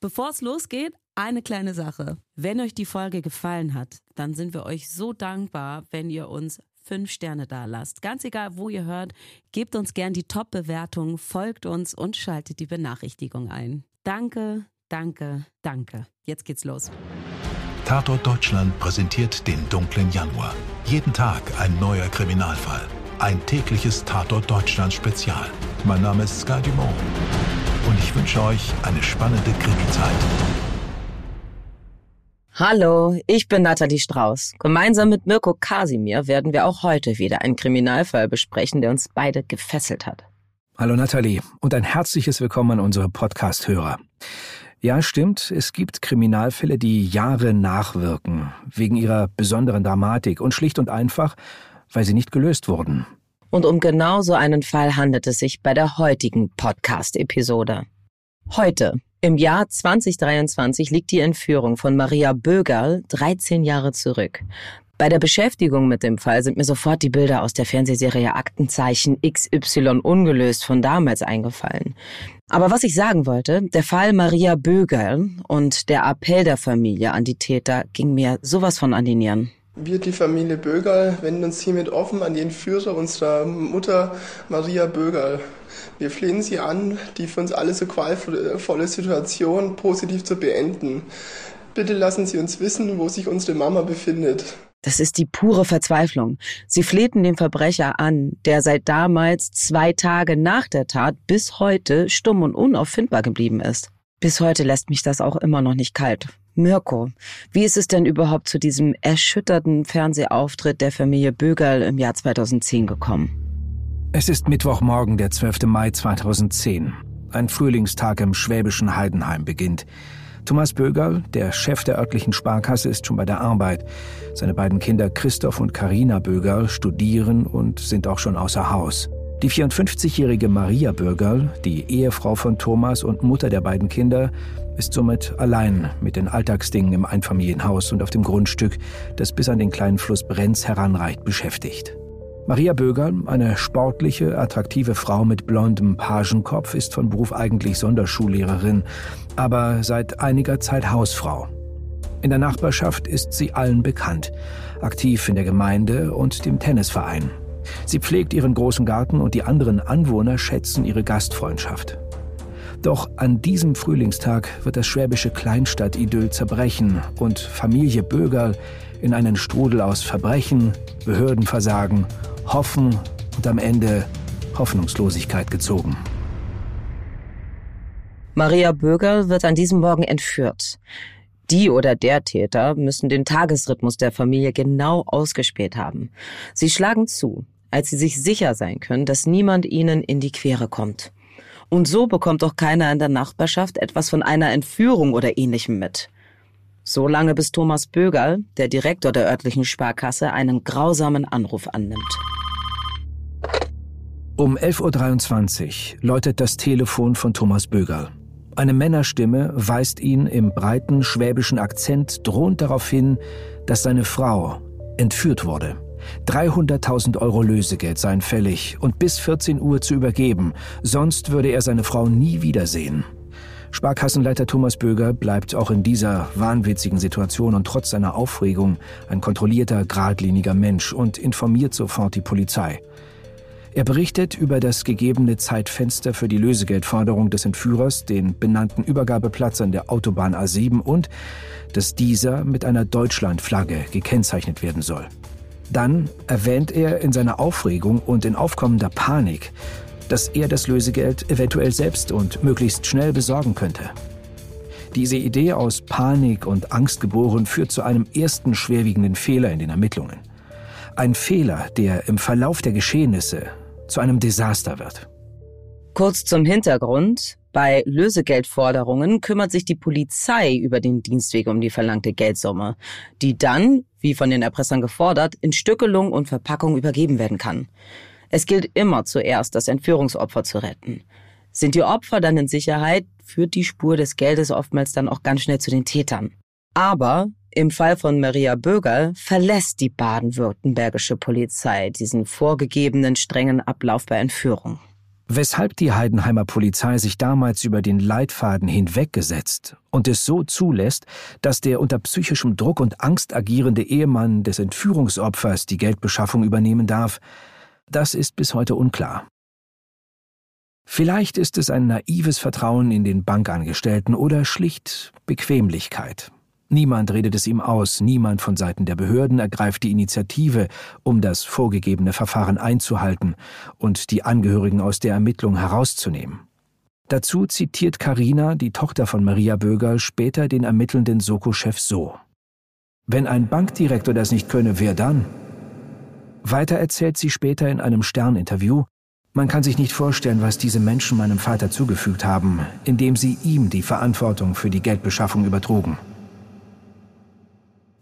Bevor es losgeht, eine kleine Sache. Wenn euch die Folge gefallen hat, dann sind wir euch so dankbar, wenn ihr uns fünf Sterne da lasst. Ganz egal, wo ihr hört, gebt uns gern die Top-Bewertung, folgt uns und schaltet die Benachrichtigung ein. Danke, danke, danke. Jetzt geht's los. Tatort Deutschland präsentiert den dunklen Januar. Jeden Tag ein neuer Kriminalfall. Ein tägliches Tatort Deutschland Spezial. Mein Name ist Sky Dumont. Und ich wünsche euch eine spannende Krimi-Zeit. Hallo, ich bin Nathalie Strauß. Gemeinsam mit Mirko Kasimir werden wir auch heute wieder einen Kriminalfall besprechen, der uns beide gefesselt hat. Hallo Nathalie und ein herzliches Willkommen an unsere Podcast-Hörer. Ja, stimmt, es gibt Kriminalfälle, die Jahre nachwirken, wegen ihrer besonderen Dramatik und schlicht und einfach, weil sie nicht gelöst wurden. Und um genau so einen Fall handelt es sich bei der heutigen Podcast-Episode. Heute, im Jahr 2023, liegt die Entführung von Maria Bögerl 13 Jahre zurück. Bei der Beschäftigung mit dem Fall sind mir sofort die Bilder aus der Fernsehserie Aktenzeichen XY ungelöst von damals eingefallen. Aber was ich sagen wollte, der Fall Maria Bögerl und der Appell der Familie an die Täter ging mir sowas von an die Nieren. Wir, die Familie Bögerl, wenden uns hiermit offen an die Entführer unserer Mutter Maria Bögerl. Wir flehen sie an, die für uns alle so qualvolle Situation positiv zu beenden. Bitte lassen Sie uns wissen, wo sich unsere Mama befindet. Das ist die pure Verzweiflung. Sie flehten den Verbrecher an, der seit damals zwei Tage nach der Tat bis heute stumm und unauffindbar geblieben ist. Bis heute lässt mich das auch immer noch nicht kalt. Mirko, wie ist es denn überhaupt zu diesem erschütterten Fernsehauftritt der Familie Bögerl im Jahr 2010 gekommen? Es ist Mittwochmorgen, der 12. Mai 2010. Ein Frühlingstag im schwäbischen Heidenheim beginnt. Thomas Bögerl, der Chef der örtlichen Sparkasse, ist schon bei der Arbeit. Seine beiden Kinder Christoph und Karina Bögerl studieren und sind auch schon außer Haus. Die 54-jährige Maria Bögerl, die Ehefrau von Thomas und Mutter der beiden Kinder, ist somit allein mit den Alltagsdingen im Einfamilienhaus und auf dem Grundstück, das bis an den kleinen Fluss Brenz heranreicht, beschäftigt. Maria Böger, eine sportliche, attraktive Frau mit blondem Pagenkopf, ist von Beruf eigentlich Sonderschullehrerin, aber seit einiger Zeit Hausfrau. In der Nachbarschaft ist sie allen bekannt, aktiv in der Gemeinde und dem Tennisverein. Sie pflegt ihren großen Garten und die anderen Anwohner schätzen ihre Gastfreundschaft. Doch an diesem Frühlingstag wird das schwäbische Kleinstadt-Idyll zerbrechen und Familie Bögerl in einen Strudel aus Verbrechen, Behördenversagen Hoffen und am Ende Hoffnungslosigkeit gezogen. Maria Böger wird an diesem Morgen entführt. Die oder der Täter müssen den Tagesrhythmus der Familie genau ausgespäht haben. Sie schlagen zu, als sie sich sicher sein können, dass niemand ihnen in die Quere kommt. Und so bekommt auch keiner in der Nachbarschaft etwas von einer Entführung oder ähnlichem mit. So lange bis Thomas Bögerl, der Direktor der örtlichen Sparkasse, einen grausamen Anruf annimmt. Um 11.23 Uhr läutet das Telefon von Thomas Bögerl. Eine Männerstimme weist ihn im breiten schwäbischen Akzent drohend darauf hin, dass seine Frau entführt wurde. 300.000 Euro Lösegeld seien fällig und bis 14 Uhr zu übergeben, sonst würde er seine Frau nie wiedersehen. Sparkassenleiter Thomas Böger bleibt auch in dieser wahnwitzigen Situation und trotz seiner Aufregung ein kontrollierter, geradliniger Mensch und informiert sofort die Polizei. Er berichtet über das gegebene Zeitfenster für die Lösegeldforderung des Entführers, den benannten Übergabeplatz an der Autobahn A7 und dass dieser mit einer Deutschlandflagge gekennzeichnet werden soll. Dann erwähnt er in seiner Aufregung und in aufkommender Panik, dass er das Lösegeld eventuell selbst und möglichst schnell besorgen könnte. Diese Idee aus Panik und Angst geboren führt zu einem ersten schwerwiegenden Fehler in den Ermittlungen. Ein Fehler, der im Verlauf der Geschehnisse zu einem Desaster wird. Kurz zum Hintergrund. Bei Lösegeldforderungen kümmert sich die Polizei über den Dienstweg um die verlangte Geldsumme, die dann, wie von den Erpressern gefordert, in Stückelung und Verpackung übergeben werden kann. Es gilt immer zuerst, das Entführungsopfer zu retten. Sind die Opfer dann in Sicherheit, führt die Spur des Geldes oftmals dann auch ganz schnell zu den Tätern. Aber im Fall von Maria Böger verlässt die baden-württembergische Polizei diesen vorgegebenen strengen Ablauf bei Entführung. Weshalb die Heidenheimer Polizei sich damals über den Leitfaden hinweggesetzt und es so zulässt, dass der unter psychischem Druck und Angst agierende Ehemann des Entführungsopfers die Geldbeschaffung übernehmen darf, das ist bis heute unklar. Vielleicht ist es ein naives Vertrauen in den Bankangestellten oder schlicht Bequemlichkeit. Niemand redet es ihm aus, niemand von Seiten der Behörden ergreift die Initiative, um das vorgegebene Verfahren einzuhalten und die Angehörigen aus der Ermittlung herauszunehmen. Dazu zitiert Karina, die Tochter von Maria Bögerl, später den ermittelnden Soko-Chef so. Wenn ein Bankdirektor das nicht könne, wer dann? Weiter erzählt sie später in einem Stern-Interview, man kann sich nicht vorstellen, was diese Menschen meinem Vater zugefügt haben, indem sie ihm die Verantwortung für die Geldbeschaffung übertrugen.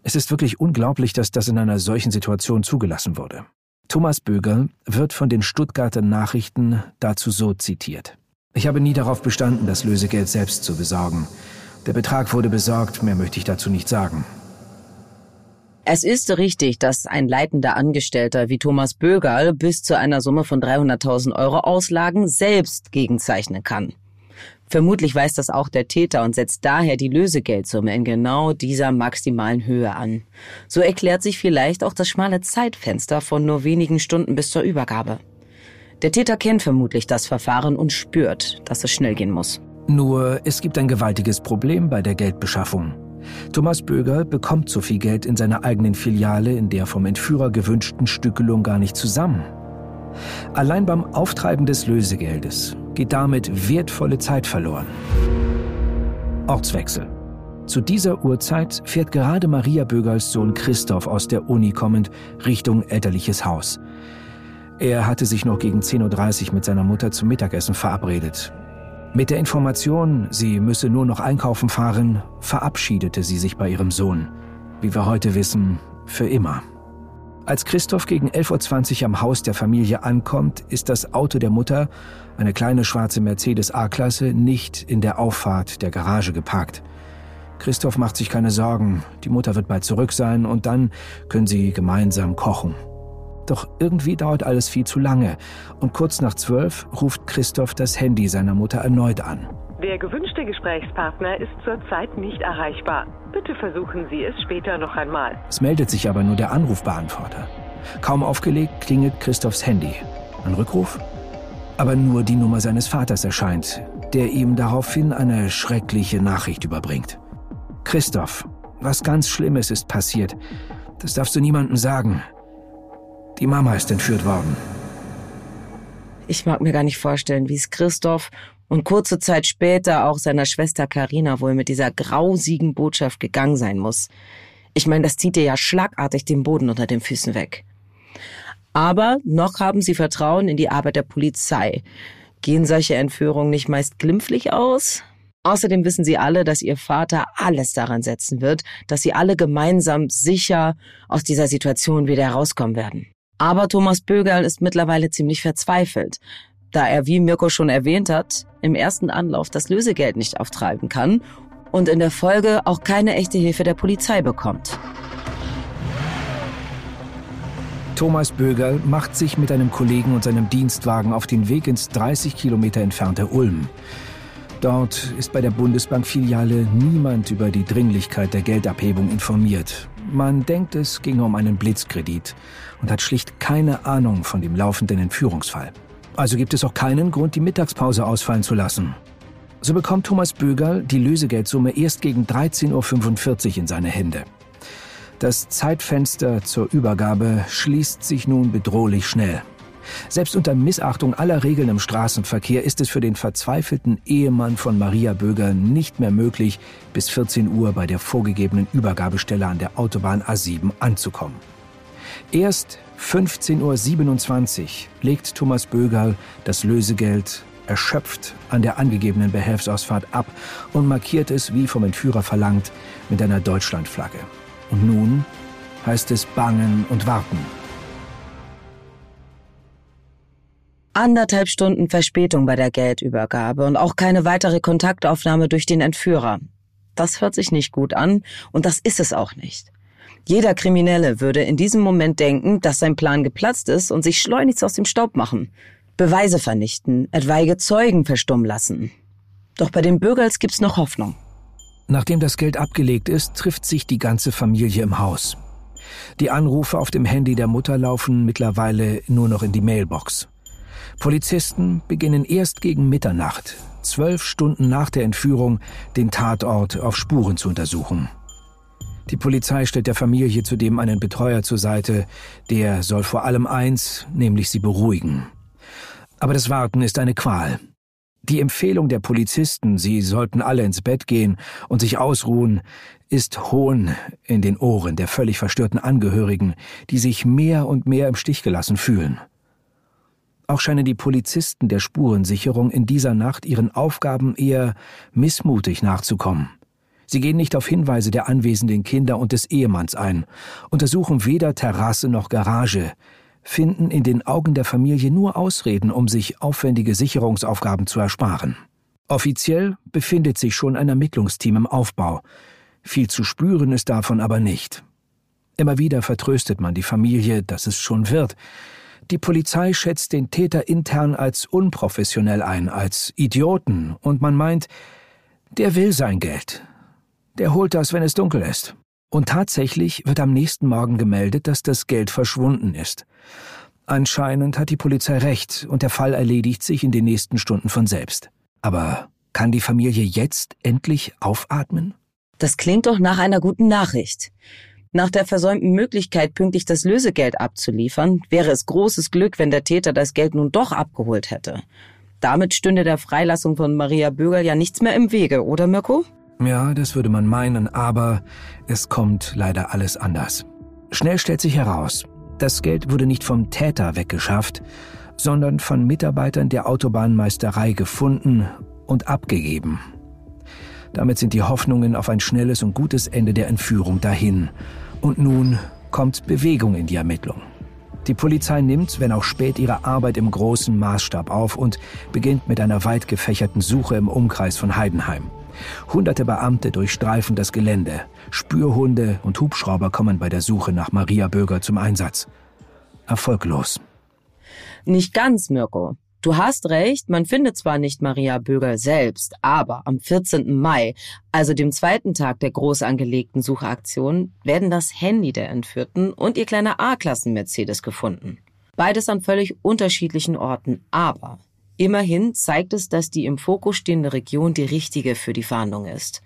Es ist wirklich unglaublich, dass das in einer solchen Situation zugelassen wurde. Thomas Böger wird von den Stuttgarter Nachrichten dazu so zitiert. Ich habe nie darauf bestanden, das Lösegeld selbst zu besorgen. Der Betrag wurde besorgt, mehr möchte ich dazu nicht sagen. Es ist richtig, dass ein leitender Angestellter wie Thomas Bögerl bis zu einer Summe von 300.000 Euro Auslagen selbst gegenzeichnen kann. Vermutlich weiß das auch der Täter und setzt daher die Lösegeldsumme in genau dieser maximalen Höhe an. So erklärt sich vielleicht auch das schmale Zeitfenster von nur wenigen Stunden bis zur Übergabe. Der Täter kennt vermutlich das Verfahren und spürt, dass es schnell gehen muss. Nur es gibt ein gewaltiges Problem bei der Geldbeschaffung. Thomas Böger bekommt so viel Geld in seiner eigenen Filiale in der vom Entführer gewünschten Stückelung gar nicht zusammen. Allein beim Auftreiben des Lösegeldes geht damit wertvolle Zeit verloren. Ortswechsel. Zu dieser Uhrzeit fährt gerade Maria Bögerls Sohn Christoph aus der Uni kommend Richtung elterliches Haus. Er hatte sich noch gegen 10.30 Uhr mit seiner Mutter zum Mittagessen verabredet. Mit der Information, sie müsse nur noch einkaufen fahren, verabschiedete sie sich bei ihrem Sohn. Wie wir heute wissen, für immer. Als Christoph gegen 11.20 Uhr am Haus der Familie ankommt, ist das Auto der Mutter, eine kleine schwarze Mercedes A-Klasse, nicht in der Auffahrt der Garage geparkt. Christoph macht sich keine Sorgen, die Mutter wird bald zurück sein und dann können sie gemeinsam kochen. Doch irgendwie dauert alles viel zu lange und kurz nach zwölf ruft Christoph das Handy seiner Mutter erneut an. Der gewünschte Gesprächspartner ist zurzeit nicht erreichbar. Bitte versuchen Sie es später noch einmal. Es meldet sich aber nur der Anrufbeantworter. Kaum aufgelegt klingelt Christophs Handy. Ein Rückruf? Aber nur die Nummer seines Vaters erscheint, der ihm daraufhin eine schreckliche Nachricht überbringt. Christoph, was ganz Schlimmes ist passiert. Das darfst du niemandem sagen. Die Mama ist entführt worden. Ich mag mir gar nicht vorstellen, wie es Christoph und kurze Zeit später auch seiner Schwester Karina wohl mit dieser grausigen Botschaft gegangen sein muss. Ich meine, das zieht dir ja schlagartig den Boden unter den Füßen weg. Aber noch haben sie Vertrauen in die Arbeit der Polizei. Gehen solche Entführungen nicht meist glimpflich aus? Außerdem wissen sie alle, dass ihr Vater alles daran setzen wird, dass sie alle gemeinsam sicher aus dieser Situation wieder herauskommen werden. Aber Thomas Bögerl ist mittlerweile ziemlich verzweifelt da er, wie Mirko schon erwähnt hat, im ersten Anlauf das Lösegeld nicht auftreiben kann und in der Folge auch keine echte Hilfe der Polizei bekommt. Thomas Bögerl macht sich mit einem Kollegen und seinem Dienstwagen auf den Weg ins 30 Kilometer entfernte Ulm. Dort ist bei der Bundesbankfiliale niemand über die Dringlichkeit der Geldabhebung informiert. Man denkt, es ginge um einen Blitzkredit und hat schlicht keine Ahnung von dem laufenden Entführungsfall. Also gibt es auch keinen Grund, die Mittagspause ausfallen zu lassen. So bekommt Thomas Bögerl die Lösegeldsumme erst gegen 13.45 Uhr in seine Hände. Das Zeitfenster zur Übergabe schließt sich nun bedrohlich schnell. Selbst unter Missachtung aller Regeln im Straßenverkehr ist es für den verzweifelten Ehemann von Maria Böger nicht mehr möglich, bis 14 Uhr bei der vorgegebenen Übergabestelle an der Autobahn A7 anzukommen. Erst 15.27 Uhr legt Thomas Bögerl das Lösegeld erschöpft an der angegebenen Behelfsausfahrt ab und markiert es, wie vom Entführer verlangt, mit einer Deutschlandflagge. Und nun heißt es bangen und warten. Anderthalb Stunden Verspätung bei der Geldübergabe und auch keine weitere Kontaktaufnahme durch den Entführer. Das hört sich nicht gut an und das ist es auch nicht. Jeder Kriminelle würde in diesem Moment denken, dass sein Plan geplatzt ist und sich schleunigst aus dem Staub machen. Beweise vernichten, etwaige Zeugen verstummen lassen. Doch bei den Bürgers gibt's noch Hoffnung. Nachdem das Geld abgelegt ist, trifft sich die ganze Familie im Haus. Die Anrufe auf dem Handy der Mutter laufen mittlerweile nur noch in die Mailbox. Polizisten beginnen erst gegen Mitternacht, zwölf Stunden nach der Entführung, den Tatort auf Spuren zu untersuchen. Die Polizei stellt der Familie zudem einen Betreuer zur Seite, der soll vor allem eins, nämlich sie beruhigen. Aber das Warten ist eine Qual. Die Empfehlung der Polizisten, sie sollten alle ins Bett gehen und sich ausruhen, ist Hohn in den Ohren der völlig verstörten Angehörigen, die sich mehr und mehr im Stich gelassen fühlen. Auch scheinen die Polizisten der Spurensicherung in dieser Nacht ihren Aufgaben eher missmutig nachzukommen. Sie gehen nicht auf Hinweise der anwesenden Kinder und des Ehemanns ein, untersuchen weder Terrasse noch Garage, finden in den Augen der Familie nur Ausreden, um sich aufwendige Sicherungsaufgaben zu ersparen. Offiziell befindet sich schon ein Ermittlungsteam im Aufbau. Viel zu spüren ist davon aber nicht. Immer wieder vertröstet man die Familie, dass es schon wird. Die Polizei schätzt den Täter intern als unprofessionell ein, als Idioten, und man meint, der will sein Geld. Der holt das, wenn es dunkel ist. Und tatsächlich wird am nächsten Morgen gemeldet, dass das Geld verschwunden ist. Anscheinend hat die Polizei recht und der Fall erledigt sich in den nächsten Stunden von selbst. Aber kann die Familie jetzt endlich aufatmen? Das klingt doch nach einer guten Nachricht. Nach der versäumten Möglichkeit, pünktlich das Lösegeld abzuliefern, wäre es großes Glück, wenn der Täter das Geld nun doch abgeholt hätte. Damit stünde der Freilassung von Maria Bögerl ja nichts mehr im Wege, oder Mirko? Ja, das würde man meinen, aber es kommt leider alles anders. Schnell stellt sich heraus, das Geld wurde nicht vom Täter weggeschafft, sondern von Mitarbeitern der Autobahnmeisterei gefunden und abgegeben. Damit sind die Hoffnungen auf ein schnelles und gutes Ende der Entführung dahin. Und nun kommt Bewegung in die Ermittlung. Die Polizei nimmt, wenn auch spät, ihre Arbeit im großen Maßstab auf und beginnt mit einer weit gefächerten Suche im Umkreis von Heidenheim. Hunderte Beamte durchstreifen das Gelände. Spürhunde und Hubschrauber kommen bei der Suche nach Maria Böger zum Einsatz. Erfolglos. Nicht ganz, Mirko. Du hast recht, man findet zwar nicht Maria Böger selbst, aber am 14. Mai, also dem zweiten Tag der groß angelegten Suchaktion, werden das Handy der Entführten und ihr kleiner A-Klassen-Mercedes gefunden. Beides an völlig unterschiedlichen Orten, aber Immerhin zeigt es, dass die im Fokus stehende Region die richtige für die Fahndung ist.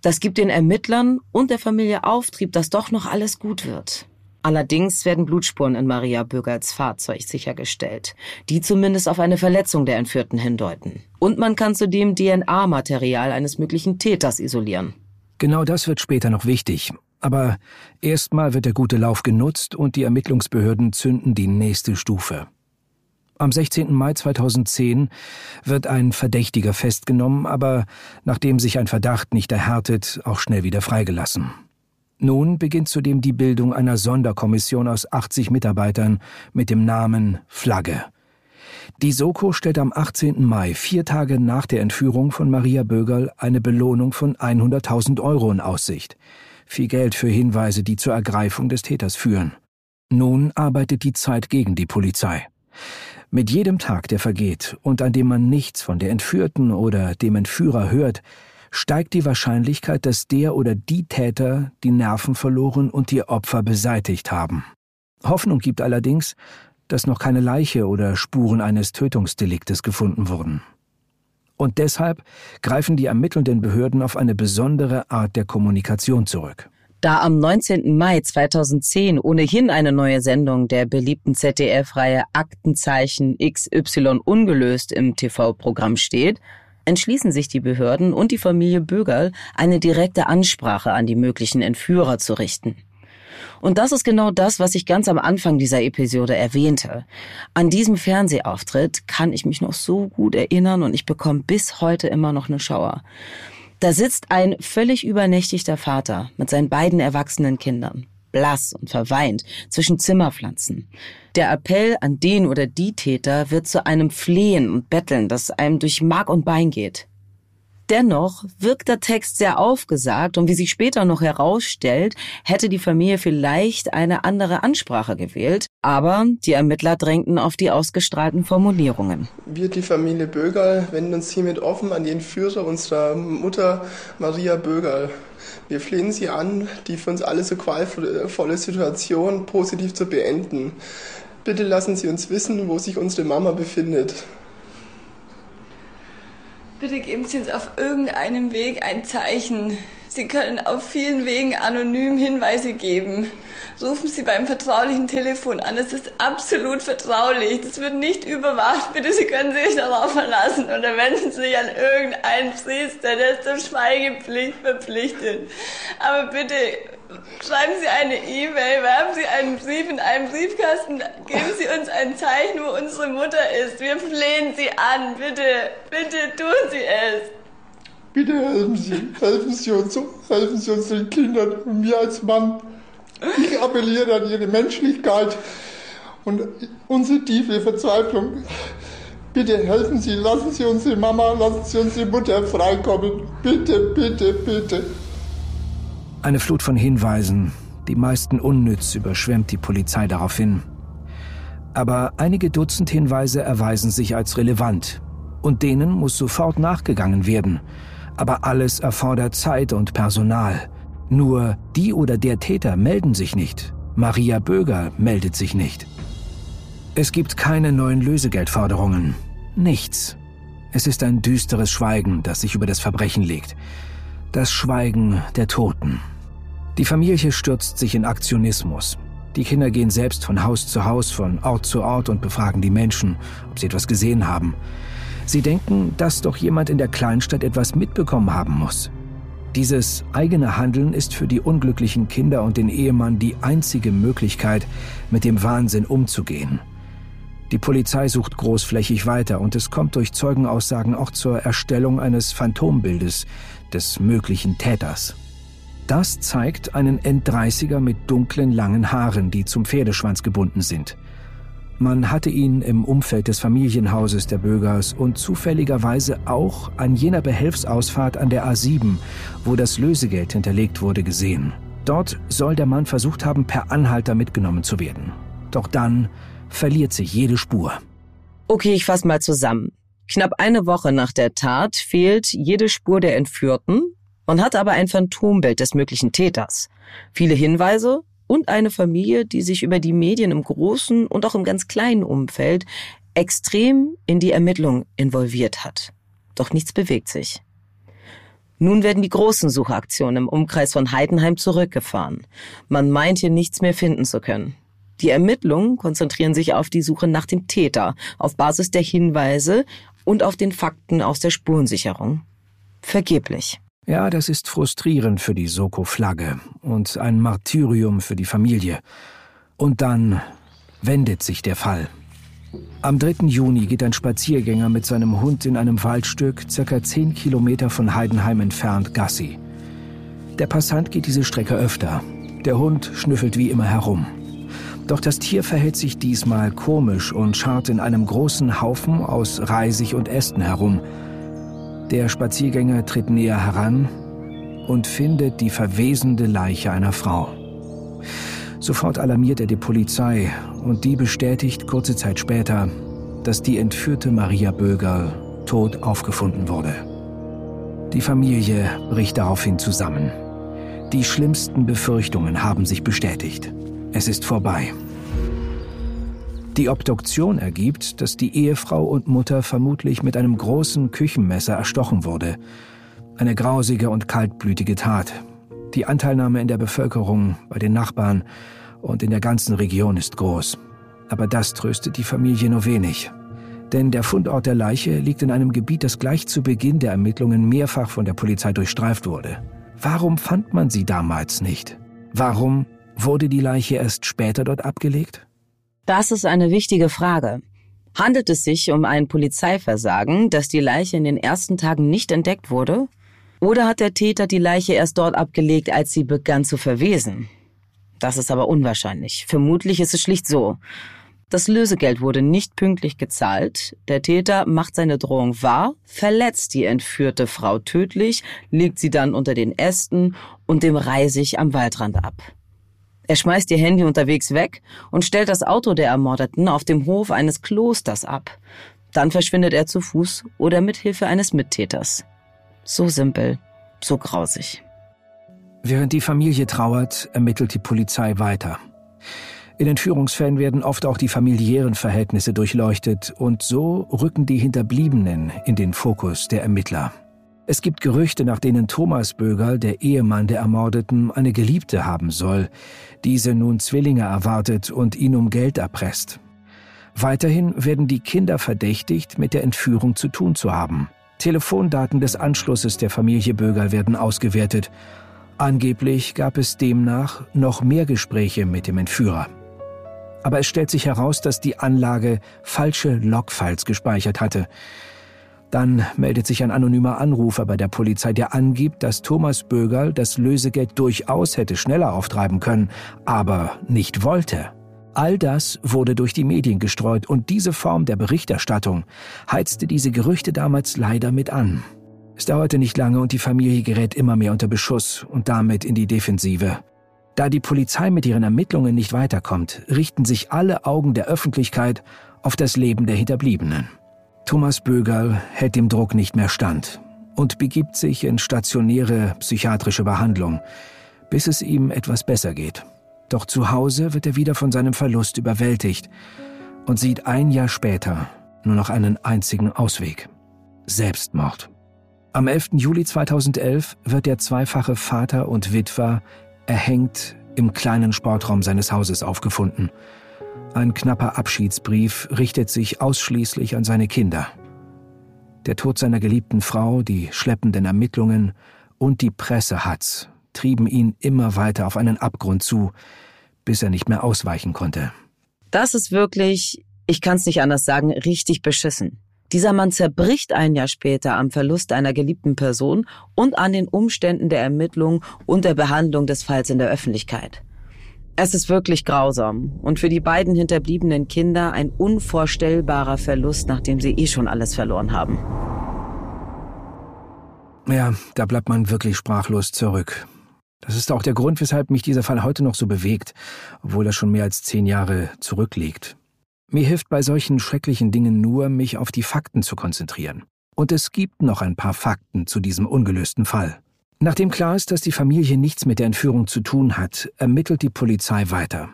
Das gibt den Ermittlern und der Familie Auftrieb, dass doch noch alles gut wird. Allerdings werden Blutspuren in Maria Bürgerts Fahrzeug sichergestellt, die zumindest auf eine Verletzung der Entführten hindeuten. Und man kann zudem DNA-Material eines möglichen Täters isolieren. Genau das wird später noch wichtig. Aber erstmal wird der gute Lauf genutzt und die Ermittlungsbehörden zünden die nächste Stufe. Am 16. Mai 2010 wird ein Verdächtiger festgenommen, aber nachdem sich ein Verdacht nicht erhärtet, auch schnell wieder freigelassen. Nun beginnt zudem die Bildung einer Sonderkommission aus 80 Mitarbeitern mit dem Namen Flagge. Die Soko stellt am 18. Mai, vier Tage nach der Entführung von Maria Bögerl, eine Belohnung von 100.000 Euro in Aussicht. Viel Geld für Hinweise, die zur Ergreifung des Täters führen. Nun arbeitet die Zeit gegen die Polizei. Mit jedem Tag, der vergeht und an dem man nichts von der Entführten oder dem Entführer hört, steigt die Wahrscheinlichkeit, dass der oder die Täter die Nerven verloren und die Opfer beseitigt haben. Hoffnung gibt allerdings, dass noch keine Leiche oder Spuren eines Tötungsdeliktes gefunden wurden. Und deshalb greifen die ermittelnden Behörden auf eine besondere Art der Kommunikation zurück. Da am 19. Mai 2010 ohnehin eine neue Sendung der beliebten ZDF-Reihe Aktenzeichen XY ungelöst im TV-Programm steht, entschließen sich die Behörden und die Familie Bögerl, eine direkte Ansprache an die möglichen Entführer zu richten. Und das ist genau das, was ich ganz am Anfang dieser Episode erwähnte. An diesem Fernsehauftritt kann ich mich noch so gut erinnern und ich bekomme bis heute immer noch eine Schauer. Da sitzt ein völlig übernächtigter Vater mit seinen beiden erwachsenen Kindern, blass und verweint, zwischen Zimmerpflanzen. Der Appell an den oder die Täter wird zu einem Flehen und Betteln, das einem durch Mark und Bein geht. Dennoch wirkt der Text sehr aufgesagt und wie sich später noch herausstellt, hätte die Familie vielleicht eine andere Ansprache gewählt, aber die Ermittler drängten auf die ausgestrahlten Formulierungen. Wir, die Familie Bögerl, wenden uns hiermit offen an die Entführer unserer Mutter Maria Bögerl. Wir flehen Sie an, die für uns alle so qualvolle Situation positiv zu beenden. Bitte lassen Sie uns wissen, wo sich unsere Mama befindet. Bitte geben Sie uns auf irgendeinem Weg ein Zeichen. Sie können auf vielen Wegen anonym Hinweise geben. Rufen Sie beim vertraulichen Telefon an. Es ist absolut vertraulich. Das wird nicht überwacht. Bitte, Sie können sich darauf verlassen. Oder wenden Sie sich an irgendeinen Priester, der ist zur Schweigepflicht verpflichtet. Aber bitte Schreiben Sie eine E-Mail, werfen Sie einen Brief in einen Briefkasten, geben Sie uns ein Zeichen, wo unsere Mutter ist. Wir flehen Sie an, bitte, bitte tun Sie es. Bitte helfen Sie, helfen Sie uns, helfen Sie unseren Kindern und mir als Mann. Ich appelliere an Ihre Menschlichkeit und unsere tiefe Verzweiflung. Bitte helfen Sie, lassen Sie unsere Mama, lassen Sie unsere Mutter freikommen. Bitte, bitte, bitte. Eine Flut von Hinweisen, die meisten unnütz, überschwemmt die Polizei daraufhin. Aber einige Dutzend Hinweise erweisen sich als relevant und denen muss sofort nachgegangen werden. Aber alles erfordert Zeit und Personal. Nur die oder der Täter melden sich nicht. Maria Böger meldet sich nicht. Es gibt keine neuen Lösegeldforderungen. Nichts. Es ist ein düsteres Schweigen, das sich über das Verbrechen legt. Das Schweigen der Toten. Die Familie stürzt sich in Aktionismus. Die Kinder gehen selbst von Haus zu Haus, von Ort zu Ort und befragen die Menschen, ob sie etwas gesehen haben. Sie denken, dass doch jemand in der Kleinstadt etwas mitbekommen haben muss. Dieses eigene Handeln ist für die unglücklichen Kinder und den Ehemann die einzige Möglichkeit, mit dem Wahnsinn umzugehen. Die Polizei sucht großflächig weiter und es kommt durch Zeugenaussagen auch zur Erstellung eines Phantombildes des möglichen Täters. Das zeigt einen N30er mit dunklen, langen Haaren, die zum Pferdeschwanz gebunden sind. Man hatte ihn im Umfeld des Familienhauses der Bögers und zufälligerweise auch an jener Behelfsausfahrt an der A7, wo das Lösegeld hinterlegt wurde, gesehen. Dort soll der Mann versucht haben, per Anhalter mitgenommen zu werden. Doch dann verliert sich jede Spur. Okay, ich fasse mal zusammen. Knapp eine Woche nach der Tat fehlt jede Spur der Entführten, man hat aber ein Phantombild des möglichen Täters, viele Hinweise und eine Familie, die sich über die Medien im großen und auch im ganz kleinen Umfeld extrem in die Ermittlung involviert hat. Doch nichts bewegt sich. Nun werden die großen Suchaktionen im Umkreis von Heidenheim zurückgefahren. Man meint hier nichts mehr finden zu können. Die Ermittlungen konzentrieren sich auf die Suche nach dem Täter, auf Basis der Hinweise und auf den Fakten aus der Spurensicherung. Vergeblich. Ja, das ist frustrierend für die Soko-Flagge und ein Martyrium für die Familie. Und dann wendet sich der Fall. Am 3. Juni geht ein Spaziergänger mit seinem Hund in einem Waldstück circa 10 Kilometer von Heidenheim entfernt Gassi. Der Passant geht diese Strecke öfter. Der Hund schnüffelt wie immer herum. Doch das Tier verhält sich diesmal komisch und scharrt in einem großen Haufen aus Reisig und Ästen herum – der Spaziergänger tritt näher heran und findet die verwesende Leiche einer Frau. Sofort alarmiert er die Polizei und die bestätigt kurze Zeit später, dass die entführte Maria Böger tot aufgefunden wurde. Die Familie bricht daraufhin zusammen. Die schlimmsten Befürchtungen haben sich bestätigt. Es ist vorbei. Die Obduktion ergibt, dass die Ehefrau und Mutter vermutlich mit einem großen Küchenmesser erstochen wurde. Eine grausige und kaltblütige Tat. Die Anteilnahme in der Bevölkerung, bei den Nachbarn und in der ganzen Region ist groß. Aber das tröstet die Familie nur wenig. Denn der Fundort der Leiche liegt in einem Gebiet, das gleich zu Beginn der Ermittlungen mehrfach von der Polizei durchstreift wurde. Warum fand man sie damals nicht? Warum wurde die Leiche erst später dort abgelegt? Das ist eine wichtige Frage. Handelt es sich um ein Polizeiversagen, dass die Leiche in den ersten Tagen nicht entdeckt wurde? Oder hat der Täter die Leiche erst dort abgelegt, als sie begann zu verwesen? Das ist aber unwahrscheinlich. Vermutlich ist es schlicht so. Das Lösegeld wurde nicht pünktlich gezahlt. Der Täter macht seine Drohung wahr, verletzt die entführte Frau tödlich, legt sie dann unter den Ästen und dem Reisig am Waldrand ab. Er schmeißt ihr Handy unterwegs weg und stellt das Auto der Ermordeten auf dem Hof eines Klosters ab. Dann verschwindet er zu Fuß oder mit Hilfe eines Mittäters. So simpel, so grausig. Während die Familie trauert, ermittelt die Polizei weiter. In Entführungsfällen werden oft auch die familiären Verhältnisse durchleuchtet und so rücken die Hinterbliebenen in den Fokus der Ermittler. Es gibt Gerüchte, nach denen Thomas Bögerl, der Ehemann der Ermordeten, eine Geliebte haben soll, diese nun Zwillinge erwartet und ihn um Geld erpresst. Weiterhin werden die Kinder verdächtigt, mit der Entführung zu tun zu haben. Telefondaten des Anschlusses der Familie Bögerl werden ausgewertet. Angeblich gab es demnach noch mehr Gespräche mit dem Entführer. Aber es stellt sich heraus, dass die Anlage falsche Logfiles gespeichert hatte. Dann meldet sich ein anonymer Anrufer bei der Polizei, der angibt, dass Thomas Bögerl das Lösegeld durchaus hätte schneller auftreiben können, aber nicht wollte. All das wurde durch die Medien gestreut und diese Form der Berichterstattung heizte diese Gerüchte damals leider mit an. Es dauerte nicht lange und die Familie gerät immer mehr unter Beschuss und damit in die Defensive. Da die Polizei mit ihren Ermittlungen nicht weiterkommt, richten sich alle Augen der Öffentlichkeit auf das Leben der Hinterbliebenen. Thomas Bögerl hält dem Druck nicht mehr stand und begibt sich in stationäre psychiatrische Behandlung, bis es ihm etwas besser geht. Doch zu Hause wird er wieder von seinem Verlust überwältigt und sieht ein Jahr später nur noch einen einzigen Ausweg. Selbstmord. Am 11. Juli 2011 wird der zweifache Vater und Witwer erhängt im kleinen Sportraum seines Hauses aufgefunden – ein knapper Abschiedsbrief richtet sich ausschließlich an seine Kinder. Der Tod seiner geliebten Frau, die schleppenden Ermittlungen und die Pressehatz trieben ihn immer weiter auf einen Abgrund zu, bis er nicht mehr ausweichen konnte. Das ist wirklich, ich kann es nicht anders sagen, richtig beschissen. Dieser Mann zerbricht ein Jahr später am Verlust einer geliebten Person und an den Umständen der Ermittlung und der Behandlung des Falls in der Öffentlichkeit. Es ist wirklich grausam und für die beiden hinterbliebenen Kinder ein unvorstellbarer Verlust, nachdem sie eh schon alles verloren haben. Ja, da bleibt man wirklich sprachlos zurück. Das ist auch der Grund, weshalb mich dieser Fall heute noch so bewegt, obwohl er schon mehr als zehn Jahre zurückliegt. Mir hilft bei solchen schrecklichen Dingen nur, mich auf die Fakten zu konzentrieren. Und es gibt noch ein paar Fakten zu diesem ungelösten Fall. Nachdem klar ist, dass die Familie nichts mit der Entführung zu tun hat, ermittelt die Polizei weiter.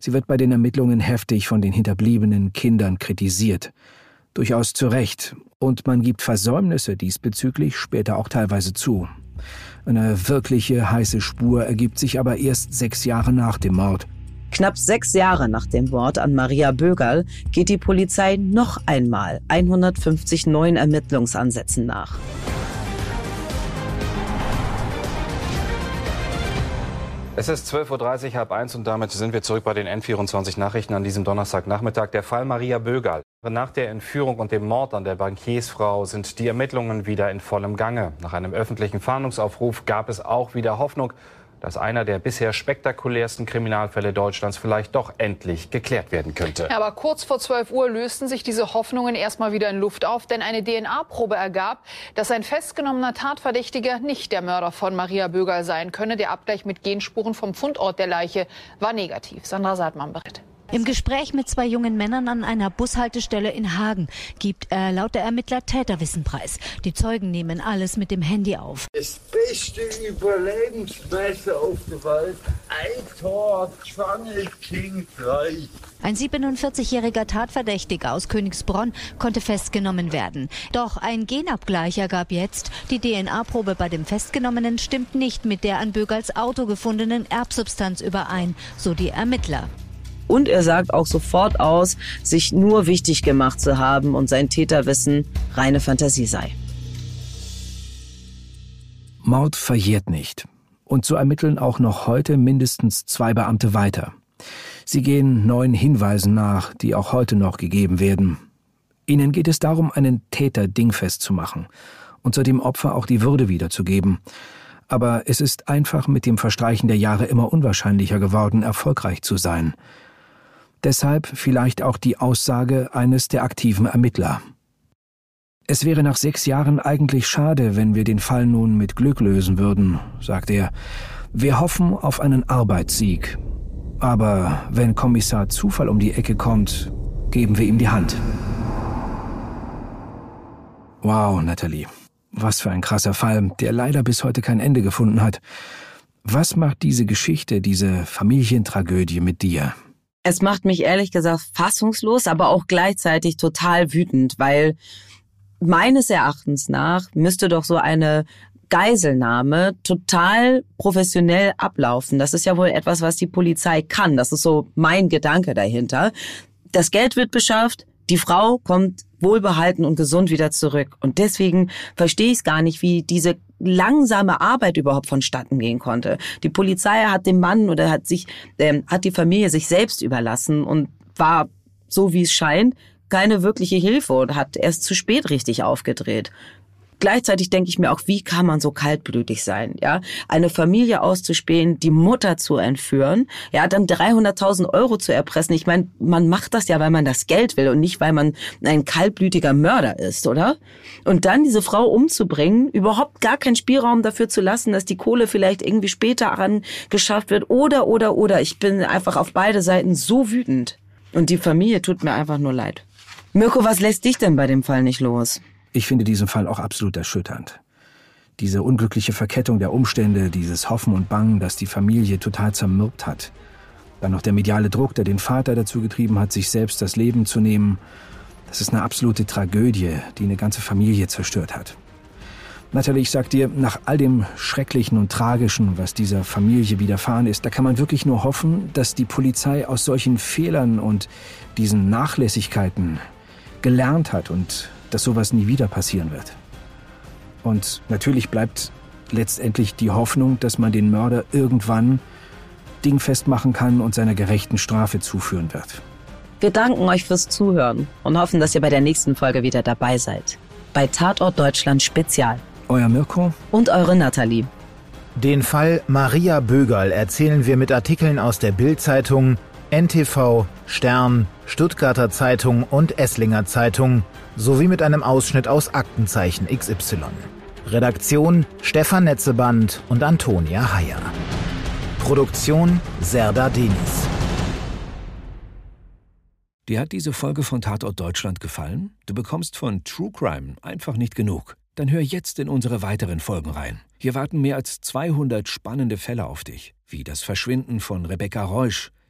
Sie wird bei den Ermittlungen heftig von den hinterbliebenen Kindern kritisiert. Durchaus zu Recht. Und man gibt Versäumnisse diesbezüglich später auch teilweise zu. Eine wirkliche heiße Spur ergibt sich aber erst sechs Jahre nach dem Mord. Knapp sechs Jahre nach dem Mord an Maria Bögerl geht die Polizei noch einmal 150 neuen Ermittlungsansätzen nach. Es ist 12.30 Uhr, halb eins und damit sind wir zurück bei den N24 Nachrichten an diesem Donnerstagnachmittag. Der Fall Maria Bögerl. Nach der Entführung und dem Mord an der Bankiersfrau sind die Ermittlungen wieder in vollem Gange. Nach einem öffentlichen Fahndungsaufruf gab es auch wieder Hoffnung dass einer der bisher spektakulärsten Kriminalfälle Deutschlands vielleicht doch endlich geklärt werden könnte. Aber kurz vor 12 Uhr lösten sich diese Hoffnungen erstmal wieder in Luft auf, denn eine DNA-Probe ergab, dass ein festgenommener Tatverdächtiger nicht der Mörder von Maria Bögerl sein könne. Der Abgleich mit Genspuren vom Fundort der Leiche war negativ. Sandra Saatmann berichtet. Im Gespräch mit zwei jungen Männern an einer Bushaltestelle in Hagen gibt er laut der Ermittler Täterwissen preis. Die Zeugen nehmen alles mit dem Handy auf. Das beste Überlebensmesser auf der Welt. Ein Tor, Pfanne, King, frei. Ein 47-jähriger Tatverdächtiger aus Königsbronn konnte festgenommen werden. Doch ein Genabgleich ergab jetzt, die DNA-Probe bei dem Festgenommenen stimmt nicht mit der an Bögerls Auto gefundenen Erbsubstanz überein, so die Ermittler. Und er sagt auch sofort aus, sich nur wichtig gemacht zu haben und sein Täterwissen reine Fantasie sei. Mord verjährt nicht. Und so ermitteln auch noch heute mindestens zwei Beamte weiter. Sie gehen neuen Hinweisen nach, die auch heute noch gegeben werden. Ihnen geht es darum, einen Täter dingfest zu machen und so dem Opfer auch die Würde wiederzugeben. Aber es ist einfach mit dem Verstreichen der Jahre immer unwahrscheinlicher geworden, erfolgreich zu sein. Deshalb vielleicht auch die Aussage eines der aktiven Ermittler. Es wäre nach sechs Jahren eigentlich schade, wenn wir den Fall nun mit Glück lösen würden, sagt er. Wir hoffen auf einen Arbeitssieg. Aber wenn Kommissar Zufall um die Ecke kommt, geben wir ihm die Hand. Wow, Natalie. Was für ein krasser Fall, der leider bis heute kein Ende gefunden hat. Was macht diese Geschichte, diese Familientragödie mit dir? Es macht mich ehrlich gesagt fassungslos, aber auch gleichzeitig total wütend, weil meines Erachtens nach müsste doch so eine Geiselnahme total professionell ablaufen. Das ist ja wohl etwas, was die Polizei kann. Das ist so mein Gedanke dahinter. Das Geld wird beschafft, die Frau kommt wohlbehalten und gesund wieder zurück. Und deswegen verstehe ich es gar nicht, wie diese langsame Arbeit überhaupt vonstatten gehen konnte. Die Polizei hat dem Mann oder hat sich, ähm, hat die Familie sich selbst überlassen und war, so wie es scheint, keine wirkliche Hilfe und hat erst zu spät richtig aufgedreht. Gleichzeitig denke ich mir auch, wie kann man so kaltblütig sein, ja? Eine Familie auszuspähen, die Mutter zu entführen, ja, dann 300.000 Euro zu erpressen. Ich meine, man macht das ja, weil man das Geld will und nicht, weil man ein kaltblütiger Mörder ist, oder? Und dann diese Frau umzubringen, überhaupt gar keinen Spielraum dafür zu lassen, dass die Kohle vielleicht irgendwie später angeschafft wird oder, oder, oder. Ich bin einfach auf beide Seiten so wütend. Und die Familie tut mir einfach nur leid. Mirko, was lässt dich denn bei dem Fall nicht los? Ich finde diesen Fall auch absolut erschütternd. Diese unglückliche Verkettung der Umstände, dieses Hoffen und Bangen, das die Familie total zermürbt hat. Dann noch der mediale Druck, der den Vater dazu getrieben hat, sich selbst das Leben zu nehmen. Das ist eine absolute Tragödie, die eine ganze Familie zerstört hat. Natalie, ich sag dir, nach all dem Schrecklichen und Tragischen, was dieser Familie widerfahren ist, da kann man wirklich nur hoffen, dass die Polizei aus solchen Fehlern und diesen Nachlässigkeiten gelernt hat und dass sowas nie wieder passieren wird. Und natürlich bleibt letztendlich die Hoffnung, dass man den Mörder irgendwann dingfest machen kann und seiner gerechten Strafe zuführen wird. Wir danken euch fürs Zuhören und hoffen, dass ihr bei der nächsten Folge wieder dabei seid. Bei Tatort Deutschland Spezial. Euer Mirko und eure Nathalie. Den Fall Maria Bögerl erzählen wir mit Artikeln aus der Bild-Zeitung, NTV, Stern, Stuttgarter Zeitung und Esslinger Zeitung sowie mit einem Ausschnitt aus Aktenzeichen XY. Redaktion Stefan Netzeband und Antonia Heyer. Produktion Serda Denis. Dir hat diese Folge von Tatort Deutschland gefallen? Du bekommst von True Crime einfach nicht genug. Dann hör jetzt in unsere weiteren Folgen rein. Hier warten mehr als 200 spannende Fälle auf dich, wie das Verschwinden von Rebecca Reusch,